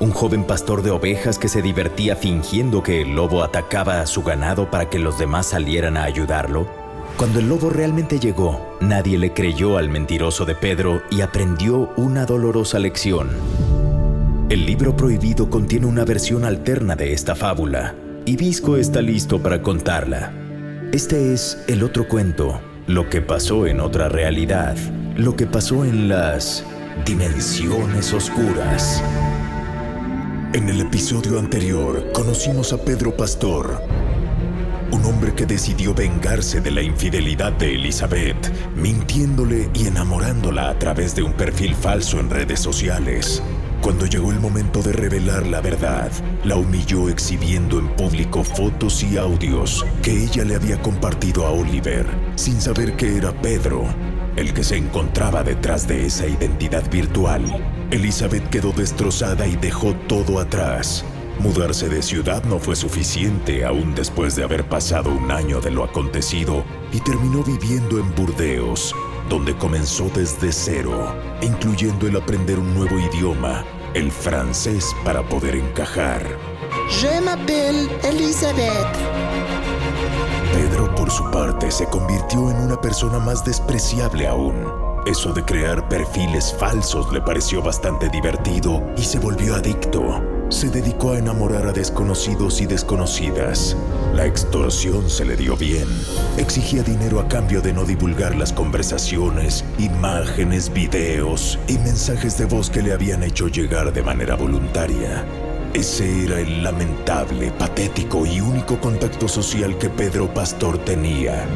Un joven pastor de ovejas que se divertía fingiendo que el lobo atacaba a su ganado para que los demás salieran a ayudarlo. Cuando el lobo realmente llegó, nadie le creyó al mentiroso de Pedro y aprendió una dolorosa lección. El libro prohibido contiene una versión alterna de esta fábula, y Visco está listo para contarla. Este es el otro cuento, lo que pasó en otra realidad, lo que pasó en las dimensiones oscuras. En el episodio anterior conocimos a Pedro Pastor, un hombre que decidió vengarse de la infidelidad de Elizabeth, mintiéndole y enamorándola a través de un perfil falso en redes sociales. Cuando llegó el momento de revelar la verdad, la humilló exhibiendo en público fotos y audios que ella le había compartido a Oliver, sin saber que era Pedro, el que se encontraba detrás de esa identidad virtual. Elizabeth quedó destrozada y dejó todo atrás. Mudarse de ciudad no fue suficiente aún después de haber pasado un año de lo acontecido y terminó viviendo en Burdeos, donde comenzó desde cero, incluyendo el aprender un nuevo idioma, el francés, para poder encajar. Je m'appelle Elizabeth. Pedro, por su parte, se convirtió en una persona más despreciable aún eso de crear perfiles falsos le pareció bastante divertido y se volvió adicto. Se dedicó a enamorar a desconocidos y desconocidas. La extorsión se le dio bien. Exigía dinero a cambio de no divulgar las conversaciones, imágenes, videos y mensajes de voz que le habían hecho llegar de manera voluntaria. Ese era el lamentable, patético y único contacto social que Pedro Pastor tenía.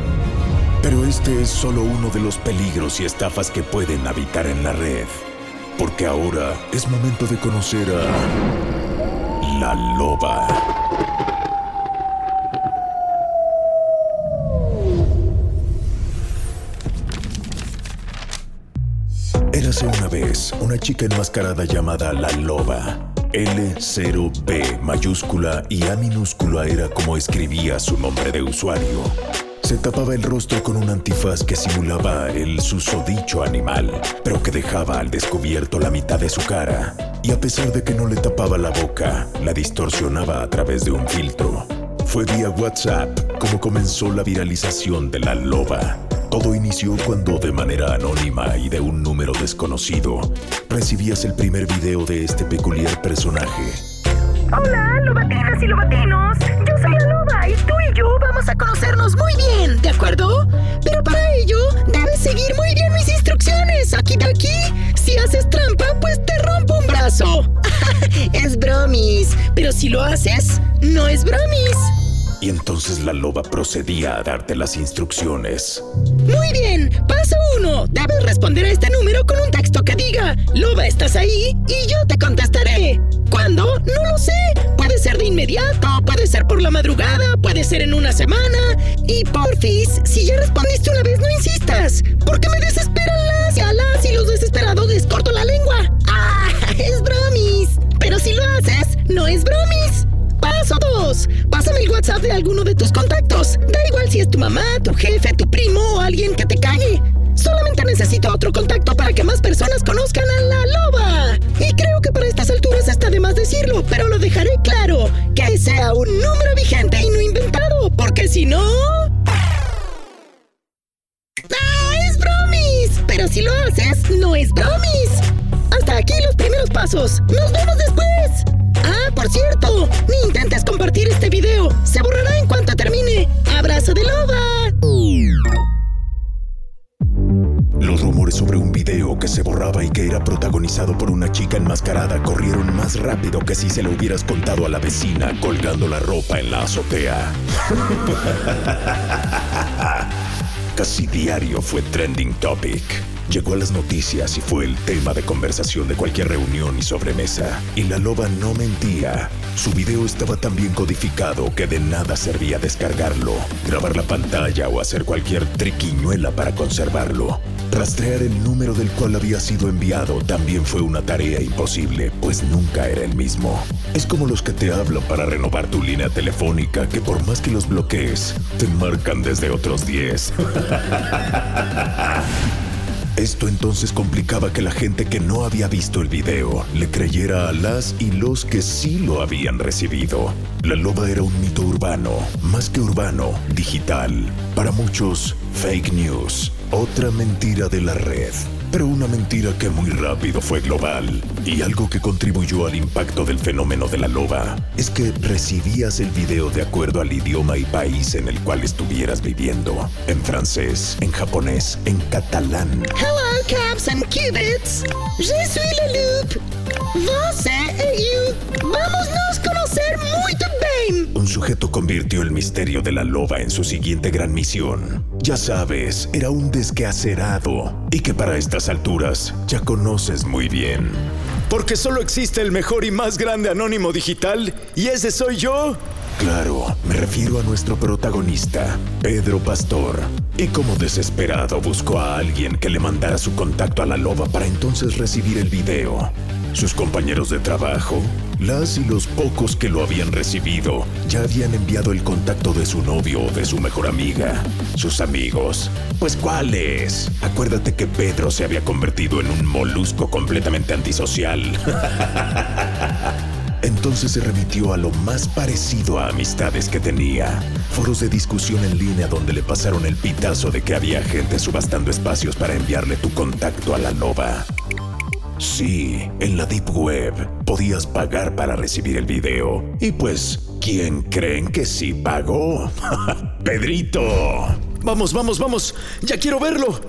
Pero este es solo uno de los peligros y estafas que pueden habitar en la red. Porque ahora es momento de conocer a la loba. Érase una vez una chica enmascarada llamada la loba. L0B mayúscula y A minúscula era como escribía su nombre de usuario. Se tapaba el rostro con un antifaz que simulaba el susodicho animal, pero que dejaba al descubierto la mitad de su cara. Y a pesar de que no le tapaba la boca, la distorsionaba a través de un filtro. Fue vía WhatsApp como comenzó la viralización de la loba. Todo inició cuando de manera anónima y de un número desconocido recibías el primer video de este peculiar personaje. Hola, lobatinas y lobatinos. A conocernos muy bien, ¿de acuerdo? Pero para ello debes seguir muy bien mis instrucciones. Aquí de aquí. Si haces trampa, pues te rompo un brazo. es bromis. Pero si lo haces, no es bromis. Y entonces la loba procedía a darte las instrucciones. Muy bien, paso uno. Debes responder a este número con un texto que diga, Loba, ¿estás ahí? Y yo te contestaré. ¿Cuándo? No lo sé. Puede ser de inmediato, puede ser por la madrugada, puede ser en una semana. Y porfis, si ya respondiste una vez, no insistas. Porque me desesperan las y alas y los desesperados les corto la lengua. ¡Ah! Es bromis. Pero si lo haces, no es bromis. Paso 2. Pásame el WhatsApp de alguno de tus contactos. Da igual si es tu mamá, tu jefe, tu otro contacto para que más personas conozcan a la loba. Y creo que para estas alturas está de más decirlo, pero lo dejaré claro. Que sea un número vigente y no inventado, porque si no... ¡Ah! si lo haces, no es bromis. Hasta aquí los primeros pasos. Nos vemos después. Ah, por cierto, ni intentes compartir este video. Se borrará en cuanto termine. Abrazo de loba. Y que era protagonizado por una chica enmascarada corrieron más rápido que si se lo hubieras contado a la vecina colgando la ropa en la azotea. Casi diario fue trending topic. Llegó a las noticias y fue el tema de conversación de cualquier reunión y sobremesa. Y la loba no mentía. Su video estaba tan bien codificado que de nada servía descargarlo, grabar la pantalla o hacer cualquier triquiñuela para conservarlo. Rastrear el número del cual había sido enviado también fue una tarea imposible, pues nunca era el mismo. Es como los que te hablan para renovar tu línea telefónica, que por más que los bloquees, te marcan desde otros 10. Esto entonces complicaba que la gente que no había visto el video le creyera a las y los que sí lo habían recibido. La loba era un mito urbano, más que urbano, digital. Para muchos, fake news, otra mentira de la red. Pero una mentira que muy rápido fue global. Y algo que contribuyó al impacto del fenómeno de la loba es que recibías el video de acuerdo al idioma y país en el cual estuvieras viviendo. En francés, en japonés, en catalán. Hello, Caps and Cubits. Eu vamos Un sujeto convirtió el misterio de la loba en su siguiente gran misión. Ya sabes, era un desquacerado y que para estas alturas ya conoces muy bien. Porque solo existe el mejor y más grande anónimo digital, y ese soy yo. Claro, me refiero a nuestro protagonista, Pedro Pastor. Y como desesperado buscó a alguien que le mandara su contacto a la loba para entonces recibir el video. Sus compañeros de trabajo, las y los pocos que lo habían recibido, ya habían enviado el contacto de su novio o de su mejor amiga. Sus amigos. Pues ¿cuáles? Acuérdate que Pedro se había convertido en un molusco completamente antisocial. Entonces se remitió a lo más parecido a amistades que tenía. Foros de discusión en línea donde le pasaron el pitazo de que había gente subastando espacios para enviarle tu contacto a la loba. Sí, en la Deep Web podías pagar para recibir el video. Y pues, ¿quién creen que sí pagó? ¡Pedrito! Vamos, vamos, vamos. Ya quiero verlo.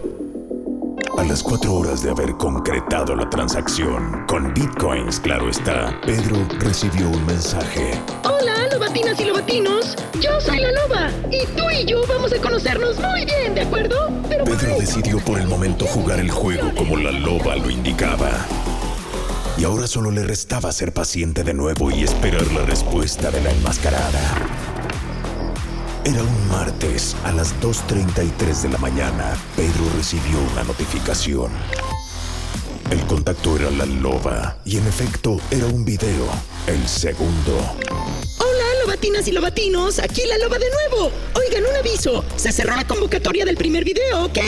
A las cuatro horas de haber concretado la transacción, con bitcoins, claro está, Pedro recibió un mensaje. Hola, lobatinas y lobatinos. Yo soy la loba. Y tú y yo vamos a conocernos muy bien, ¿de acuerdo? Pero Pedro decidió por el momento jugar el juego como la loba lo indicaba. Y ahora solo le restaba ser paciente de nuevo y esperar la respuesta de la enmascarada. Era un martes a las 2.33 de la mañana. Pedro recibió una notificación. El contacto era la loba y en efecto era un video, el segundo. Hola, lobatinas y lobatinos. Aquí la loba de nuevo. Oigan, un aviso. Se cerró la convocatoria del primer video, ¿ok?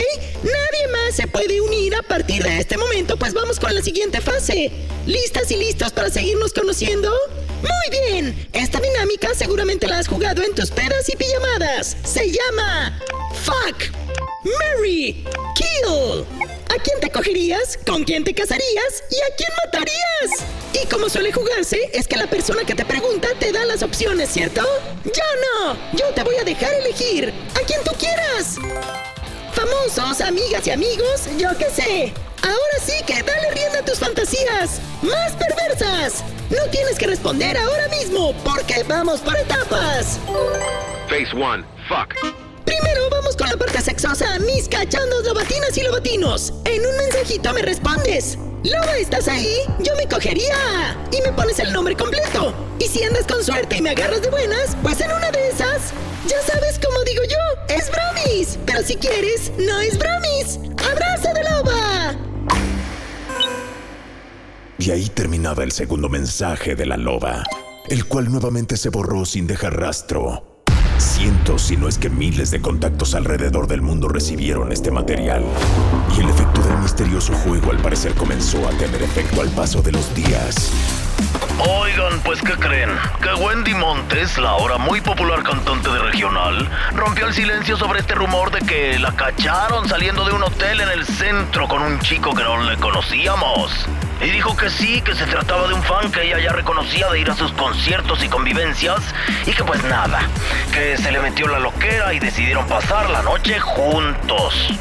Nadie más se puede unir a partir de este momento, pues vamos con la siguiente fase. ¿Listas y listos para seguirnos conociendo? Muy bien. Esta dinámica seguramente la has jugado en tus pedas y pijamadas. Se llama Fuck, Marry, Kill. ¿A quién te cogerías? ¿Con quién te casarías? ¿Y a quién matarías? Y como suele jugarse, es que la persona que te pregunta te da las opciones, ¿cierto? Yo no. Yo te voy a dejar elegir. A quien tú quieras. Famosos, amigas y amigos, yo qué sé. Ahora sí que dale rienda a tus fantasías. Más perversas. No tienes que responder ahora mismo, porque vamos por etapas. Phase one, fuck. La parte sexosa, mis cachondos lobatinas y lobatinos. En un mensajito me respondes. Loba, ¿estás ahí? Yo me cogería. Y me pones el nombre completo. Y si andas con suerte y me agarras de buenas, pues en una de esas, ya sabes cómo digo yo, es bromis. Pero si quieres, no es bromis. ¡Abrazo de loba! Y ahí terminaba el segundo mensaje de la loba, el cual nuevamente se borró sin dejar rastro. Cientos, si no es que miles de contactos alrededor del mundo recibieron este material. Y el efecto del misterioso juego al parecer comenzó a tener efecto al paso de los días. Oigan, pues ¿qué creen? Que Wendy Montes, la ahora muy popular cantante de regional, rompió el silencio sobre este rumor de que la cacharon saliendo de un hotel en el centro con un chico que no le conocíamos. Y dijo que sí, que se trataba de un fan que ella ya reconocía de ir a sus conciertos y convivencias y que pues nada, que se le metió la loquera y decidieron pasar la noche juntos.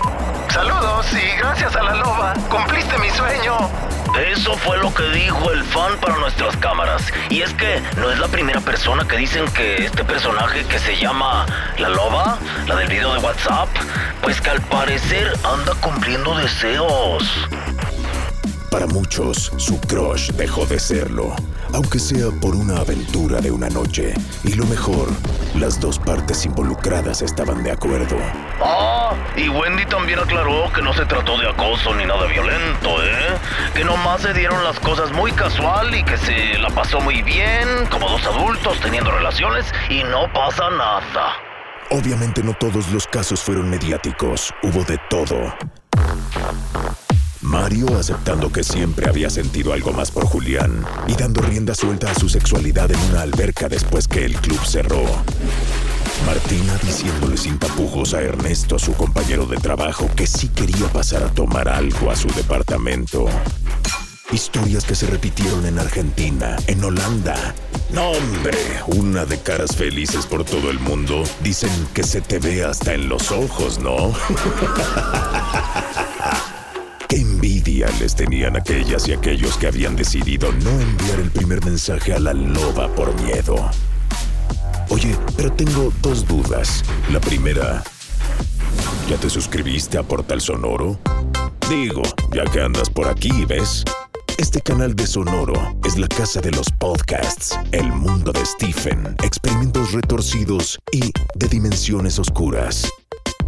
Saludos y gracias a la loba, cumpliste. Eso fue lo que dijo el fan para nuestras cámaras. Y es que no es la primera persona que dicen que este personaje que se llama la loba, la del video de WhatsApp, pues que al parecer anda cumpliendo deseos. Para muchos, su crush dejó de serlo, aunque sea por una aventura de una noche. Y lo mejor, las dos partes involucradas estaban de acuerdo. Ah, y Wendy también aclaró que no se trató de acoso ni nada violento, ¿eh? Que nomás se dieron las cosas muy casual y que se la pasó muy bien, como dos adultos teniendo relaciones y no pasa nada. Obviamente no todos los casos fueron mediáticos, hubo de todo. Mario aceptando que siempre había sentido algo más por Julián y dando rienda suelta a su sexualidad en una alberca después que el club cerró. Martina diciéndole sin tapujos a Ernesto, su compañero de trabajo, que sí quería pasar a tomar algo a su departamento. Historias que se repitieron en Argentina, en Holanda. No, hombre, una de caras felices por todo el mundo. Dicen que se te ve hasta en los ojos, ¿no? Qué envidia les tenían aquellas y aquellos que habían decidido no enviar el primer mensaje a la loba por miedo. Oye, pero tengo dos dudas. La primera, ¿ya te suscribiste a Portal Sonoro? Digo, ya que andas por aquí, ¿ves? Este canal de Sonoro es la casa de los podcasts, el mundo de Stephen, experimentos retorcidos y de dimensiones oscuras.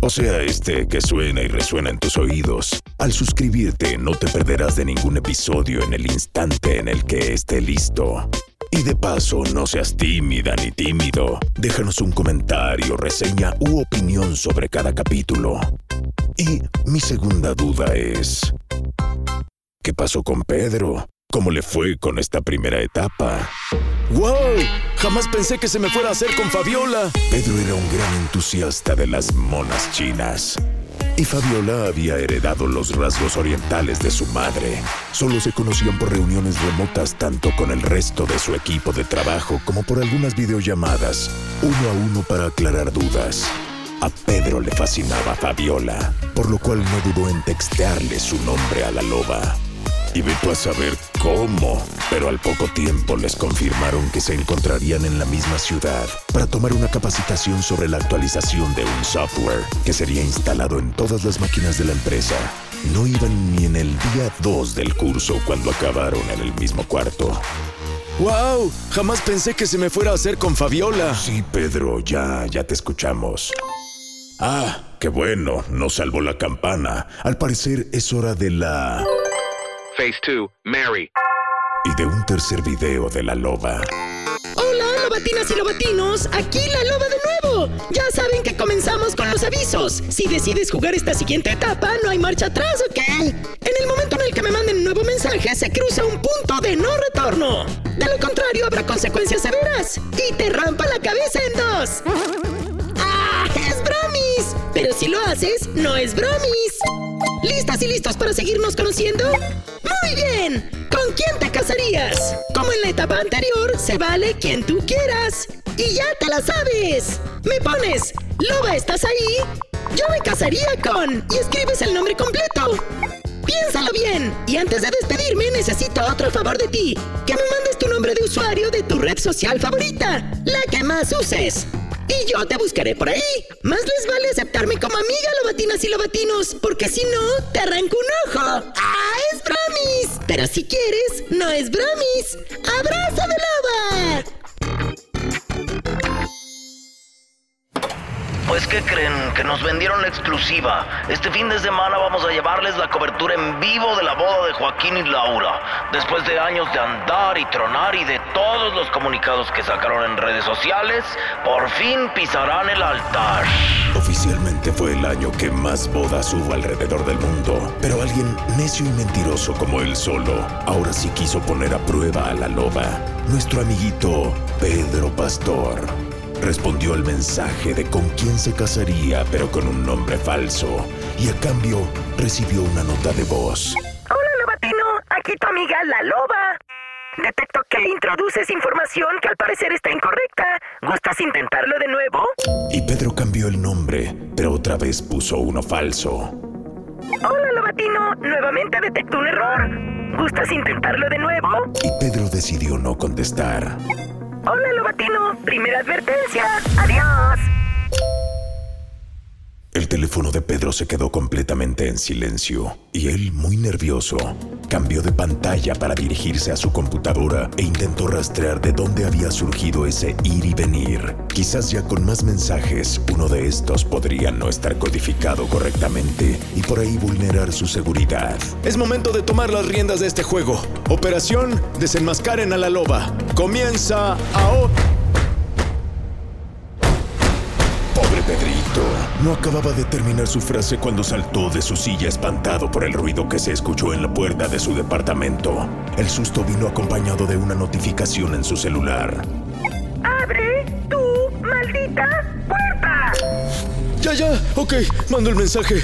O sea, este que suena y resuena en tus oídos. Al suscribirte no te perderás de ningún episodio en el instante en el que esté listo. Y de paso, no seas tímida ni tímido. Déjanos un comentario, reseña u opinión sobre cada capítulo. Y mi segunda duda es... ¿Qué pasó con Pedro? ¿Cómo le fue con esta primera etapa? ¡Wow! Jamás pensé que se me fuera a hacer con Fabiola. Pedro era un gran entusiasta de las monas chinas. Y Fabiola había heredado los rasgos orientales de su madre. Solo se conocían por reuniones remotas tanto con el resto de su equipo de trabajo como por algunas videollamadas, uno a uno para aclarar dudas. A Pedro le fascinaba Fabiola, por lo cual no dudó en textearle su nombre a la loba. Y vete a saber cómo, pero al poco tiempo les confirmaron que se encontrarían en la misma ciudad para tomar una capacitación sobre la actualización de un software que sería instalado en todas las máquinas de la empresa. No iban ni en el día 2 del curso cuando acabaron en el mismo cuarto. ¡Wow! Jamás pensé que se me fuera a hacer con Fabiola. Sí, Pedro, ya, ya te escuchamos. Ah, qué bueno, no salvó la campana. Al parecer es hora de la... Phase 2, Mary. Y de un tercer video de la loba. Hola, lobatinas y lobatinos, aquí la loba de nuevo. Ya saben que comenzamos con los avisos. Si decides jugar esta siguiente etapa, no hay marcha atrás, ¿ok? En el momento en el que me manden un nuevo mensaje, se cruza un punto de no retorno. De lo contrario, habrá consecuencias severas y te rampa la cabeza en dos. ¡Ah! ¡Es bromis! Pero si lo haces, no es bromis. ¿Listas y listos para seguirnos conociendo? Muy bien. ¿Con quién te casarías? Como en la etapa anterior, se vale quien tú quieras. Y ya te la sabes. Me pones, Loba, ¿estás ahí? Yo me casaría con... Y escribes el nombre completo. Piénsalo bien. Y antes de despedirme, necesito otro favor de ti. Que me mandes tu nombre de usuario de tu red social favorita. La que más uses. Y yo te buscaré por ahí. Más les vale aceptarme como amiga, lobatinas y lobatinos, porque si no, te arranco un ojo. ¡Ah, Pero si quieres, no es bromis. ¡Abrazo de loba! Pues ¿qué creen? Que nos vendieron la exclusiva. Este fin de semana vamos a llevarles la cobertura en vivo de la boda de Joaquín y Laura. Después de años de andar y tronar y de todos los comunicados que sacaron en redes sociales, por fin pisarán el altar. Oficialmente fue el año que más bodas hubo alrededor del mundo, pero alguien necio y mentiroso como él solo, ahora sí quiso poner a prueba a la loba. Nuestro amiguito Pedro Pastor respondió al mensaje de con quién se casaría, pero con un nombre falso, y a cambio recibió una nota de voz. Hola, Lobatino. Aquí tu amiga La Loba. Detecto que introduces información que al parecer está incorrecta. ¿Gustas intentarlo de nuevo? Y Pedro cambió el nombre, pero otra vez puso uno falso. Hola, Lobatino. Nuevamente detecto un error. ¿Gustas intentarlo de nuevo? Y Pedro decidió no contestar. Hola, Lobatino. Primera advertencia. Adiós. El teléfono de Pedro se quedó completamente en silencio y él, muy nervioso, cambió de pantalla para dirigirse a su computadora e intentó rastrear de dónde había surgido ese ir y venir. Quizás ya con más mensajes, uno de estos podría no estar codificado correctamente y por ahí vulnerar su seguridad. Es momento de tomar las riendas de este juego. Operación Desenmascaren a la Loba. Comienza ahora. Pobre Pedrito. No acababa de terminar su frase cuando saltó de su silla espantado por el ruido que se escuchó en la puerta de su departamento. El susto vino acompañado de una notificación en su celular. ¡Abre tu maldita puerta! Ya, ya, ok, mando el mensaje.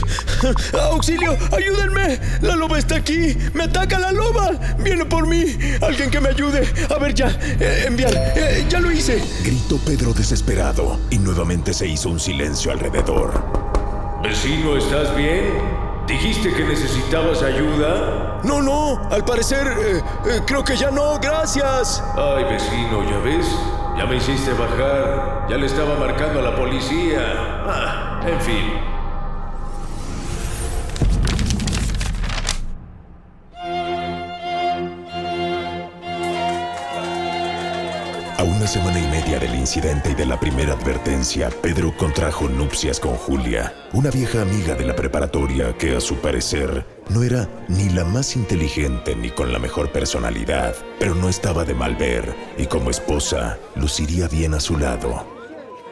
¡Auxilio! ¡Ayúdenme! ¡La loba está aquí! ¡Me ataca la loba! ¡Viene por mí! ¡Alguien que me ayude! A ver, ya, eh, enviar. Eh, ya lo hice. Gritó Pedro desesperado y nuevamente se hizo un silencio alrededor. Vecino, ¿estás bien? ¿Dijiste que necesitabas ayuda? No, no, al parecer, eh, eh, creo que ya no, gracias. Ay, vecino, ¿ya ves? Ya me hiciste bajar. Ya le estaba marcando a la policía. Ah, en fin. A una semana y media del incidente y de la primera advertencia, Pedro contrajo nupcias con Julia, una vieja amiga de la preparatoria que a su parecer no era ni la más inteligente ni con la mejor personalidad, pero no estaba de mal ver y como esposa luciría bien a su lado.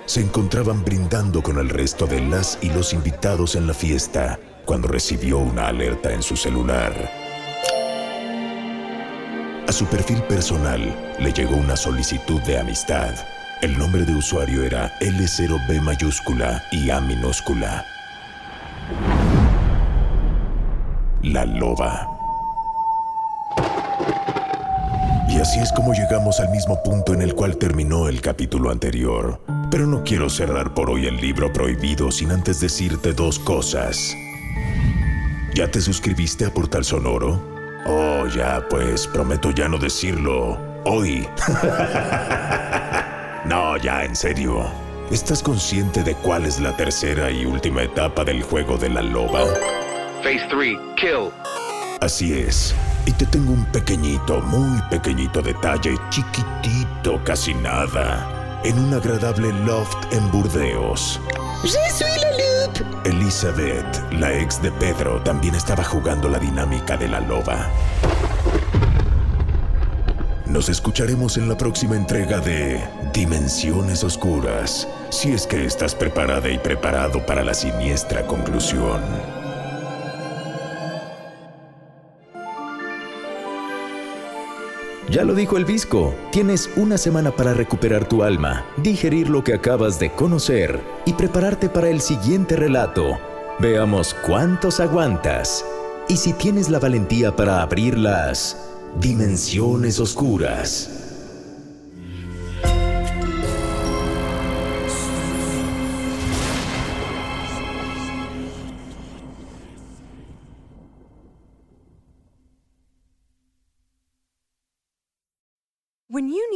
Se encontraban brindando con el resto de las y los invitados en la fiesta cuando recibió una alerta en su celular. A su perfil personal le llegó una solicitud de amistad. El nombre de usuario era L0B mayúscula y A minúscula. La loba. Y así es como llegamos al mismo punto en el cual terminó el capítulo anterior. Pero no quiero cerrar por hoy el libro prohibido sin antes decirte dos cosas. ¿Ya te suscribiste a Portal Sonoro? Oh, ya, pues prometo ya no decirlo hoy. no, ya, en serio. ¿Estás consciente de cuál es la tercera y última etapa del juego de la loba? Phase 3, kill. Así es. Y te tengo un pequeñito, muy pequeñito detalle, chiquitito, casi nada, en un agradable loft en Burdeos. ¡Je suis! Elizabeth, la ex de Pedro, también estaba jugando la dinámica de la loba. Nos escucharemos en la próxima entrega de Dimensiones Oscuras, si es que estás preparada y preparado para la siniestra conclusión. Ya lo dijo el Visco, tienes una semana para recuperar tu alma, digerir lo que acabas de conocer y prepararte para el siguiente relato. Veamos cuántos aguantas y si tienes la valentía para abrir las dimensiones oscuras.